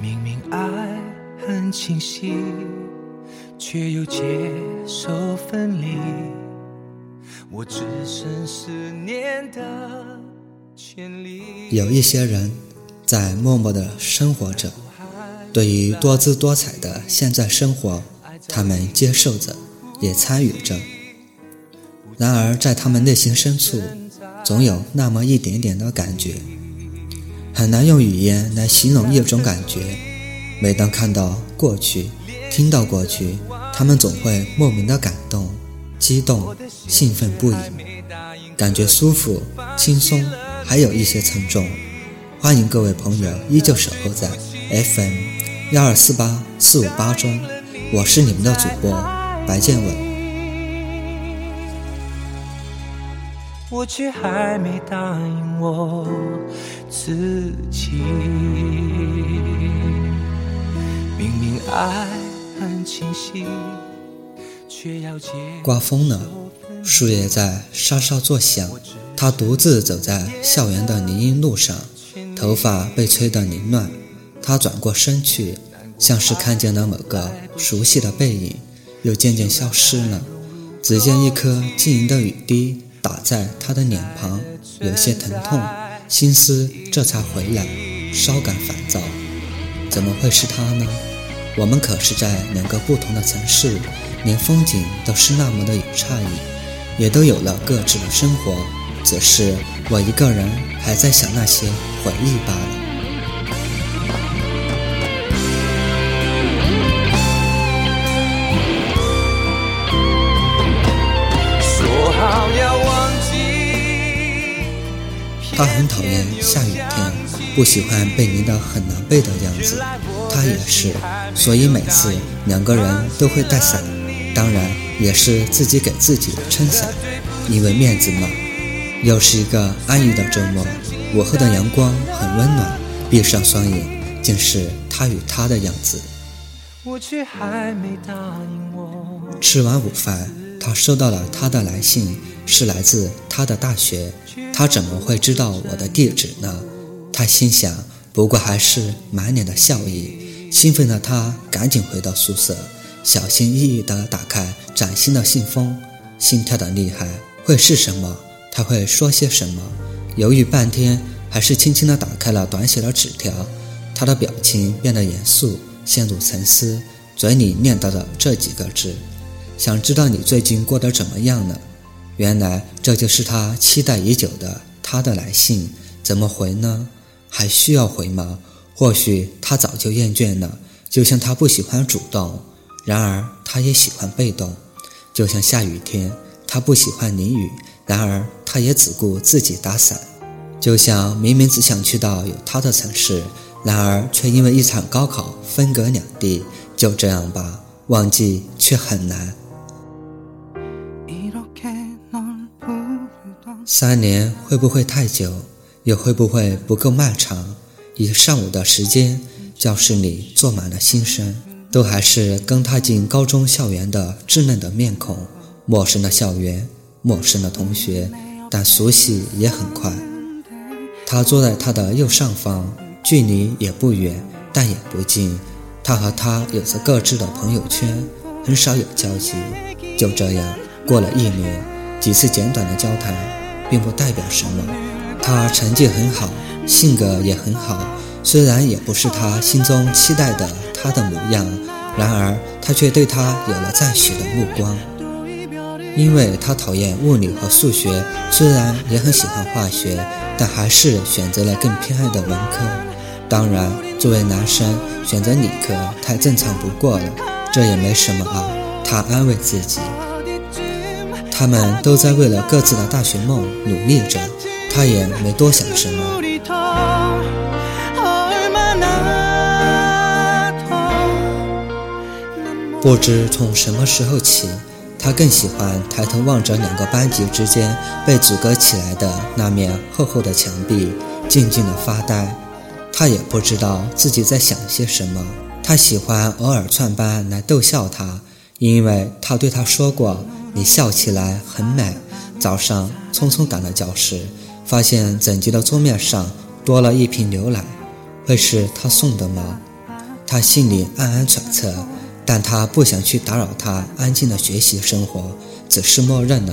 明明爱很清晰，却又接受分离。我只剩思念的。有一些人在默默地生活着，对于多姿多彩的现在生活，他们接受着，也参与着。然而，在他们内心深处，总有那么一点点的感觉，很难用语言来形容一种感觉。每当看到过去，听到过去，他们总会莫名的感动。激动、兴奋不已，感觉舒服、轻松，还有一些沉重。欢迎各位朋友依旧守候在 FM 幺二四八四五八中，我是你们的主播白建伟。我却还没答应我自己，明明爱很清晰。刮风了，树叶在沙沙作响。他独自走在校园的林荫路上，头发被吹得凌乱。他转过身去，像是看见了某个熟悉的背影，又渐渐消失了。只见一颗晶莹的雨滴打在他的脸庞，有些疼痛，心思这才回来，稍感烦躁。怎么会是他呢？我们可是在两个不同的城市。连风景都是那么的有差异，也都有了各自的生活，只是我一个人还在想那些回忆罢了。说好要忘记。他很讨厌下雨天，不喜欢被淋得很狼狈的样子。他也是，所以每次两个人都会带伞。当然也是自己给自己撑伞，因为面子嘛。又是一个安逸的周末，午后的阳光很温暖，闭上双眼，竟是他与她的样子。吃完午饭，他收到了他的来信，是来自他的大学。他怎么会知道我的地址呢？他心想，不过还是满脸的笑意。兴奋的他赶紧回到宿舍。小心翼翼地打开崭新的信封，心跳的厉害。会是什么？他会说些什么？犹豫半天，还是轻轻地打开了短写的纸条。他的表情变得严肃，陷入沉思，嘴里念叨着这几个字：“想知道你最近过得怎么样呢？”原来这就是他期待已久的他的来信。怎么回呢？还需要回吗？或许他早就厌倦了，就像他不喜欢主动。然而，他也喜欢被动，就像下雨天，他不喜欢淋雨。然而，他也只顾自己打伞，就像明明只想去到有他的城市，然而却因为一场高考分隔两地。就这样吧，忘记却很难。三年会不会太久？也会不会不够漫长？一上午的时间，教室里坐满了新生。都还是刚踏进高中校园的稚嫩的面孔，陌生的校园，陌生的同学，但熟悉也很快。他坐在他的右上方，距离也不远，但也不近。他和他有着各自的朋友圈，很少有交集。就这样过了一年，几次简短的交谈，并不代表什么。他成绩很好，性格也很好，虽然也不是他心中期待的。他的模样，然而他却对他有了赞许的目光，因为他讨厌物理和数学，虽然也很喜欢化学，但还是选择了更偏爱的文科。当然，作为男生选择理科太正常不过了，这也没什么啊。他安慰自己，他们都在为了各自的大学梦努力着，他也没多想什么。不知从什么时候起，他更喜欢抬头望着两个班级之间被阻隔起来的那面厚厚的墙壁，静静的发呆。他也不知道自己在想些什么。他喜欢偶尔串班来逗笑他，因为他对他说过：“你笑起来很美。”早上匆匆赶到教室，发现整洁的桌面上多了一瓶牛奶，会是他送的吗？他心里暗暗揣测，但他不想去打扰他安静的学习生活，只是默认了。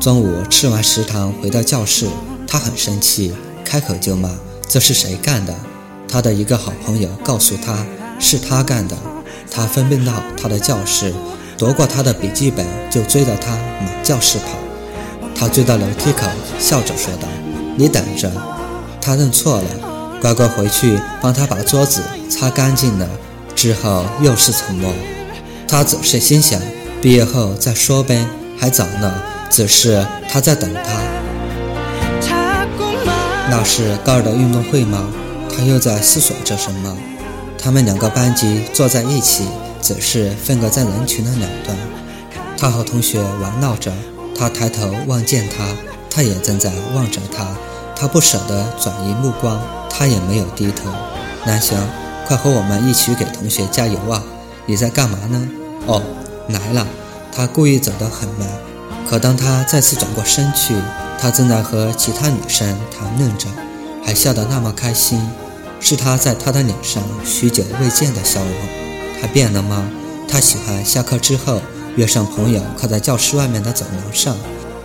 中午吃完食堂回到教室，他很生气，开口就骂：“这是谁干的？”他的一个好朋友告诉他是他干的，他飞奔到他的教室。夺过他的笔记本，就追着他满教室跑。他追到楼梯口，笑着说道：“你等着。”他认错了，乖乖回去帮他把桌子擦干净了。之后又是沉默。他只是心想，毕业后再说呗，还早呢。只是他在等他。那是高二的运动会吗？他又在思索着什么。他们两个班级坐在一起。只是分隔在人群的两端，他和同学玩闹着。他抬头望见他，他也正在望着他。他不舍得转移目光，他也没有低头。南翔，快和我们一起给同学加油啊！你在干嘛呢？哦，来了。他故意走得很慢，可当他再次转过身去，他正在和其他女生谈论着，还笑得那么开心。是他在他的脸上许久未见的笑容。他变了吗？他喜欢下课之后约上朋友靠在教室外面的走廊上，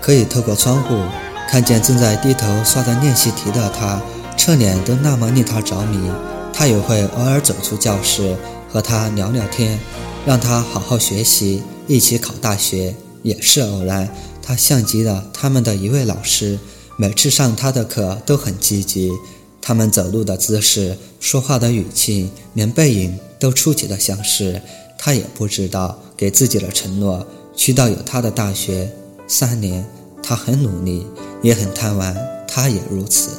可以透过窗户看见正在低头刷着练习题的他，侧脸都那么令他着迷。他也会偶尔走出教室和他聊聊天，让他好好学习，一起考大学也是偶然。他像极了他们的一位老师，每次上他的课都很积极。他们走路的姿势、说话的语气，连背影都出奇的相似。他也不知道给自己的承诺，去到有他的大学三年。他很努力，也很贪玩，他也如此。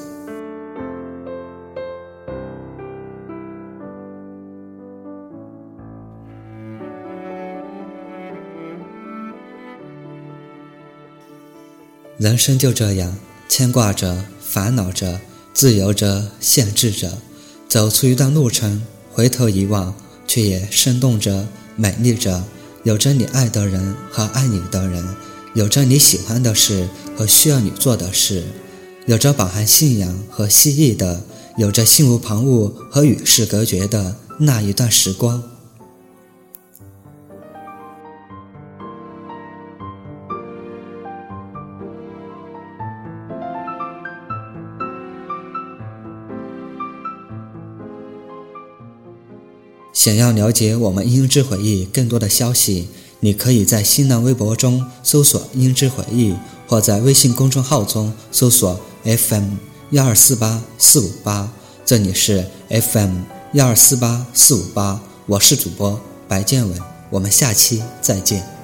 人生就这样，牵挂着，烦恼着。自由着，限制着，走出一段路程，回头一望，却也生动着，美丽着。有着你爱的人和爱你的人，有着你喜欢的事和需要你做的事，有着饱含信仰和希冀的，有着心无旁骛和与世隔绝的那一段时光。想要了解我们音之回忆更多的消息，你可以在新浪微博中搜索“音之回忆”，或在微信公众号中搜索 “FM 幺二四八四五八”。这里是 FM 幺二四八四五八，我是主播白建文，我们下期再见。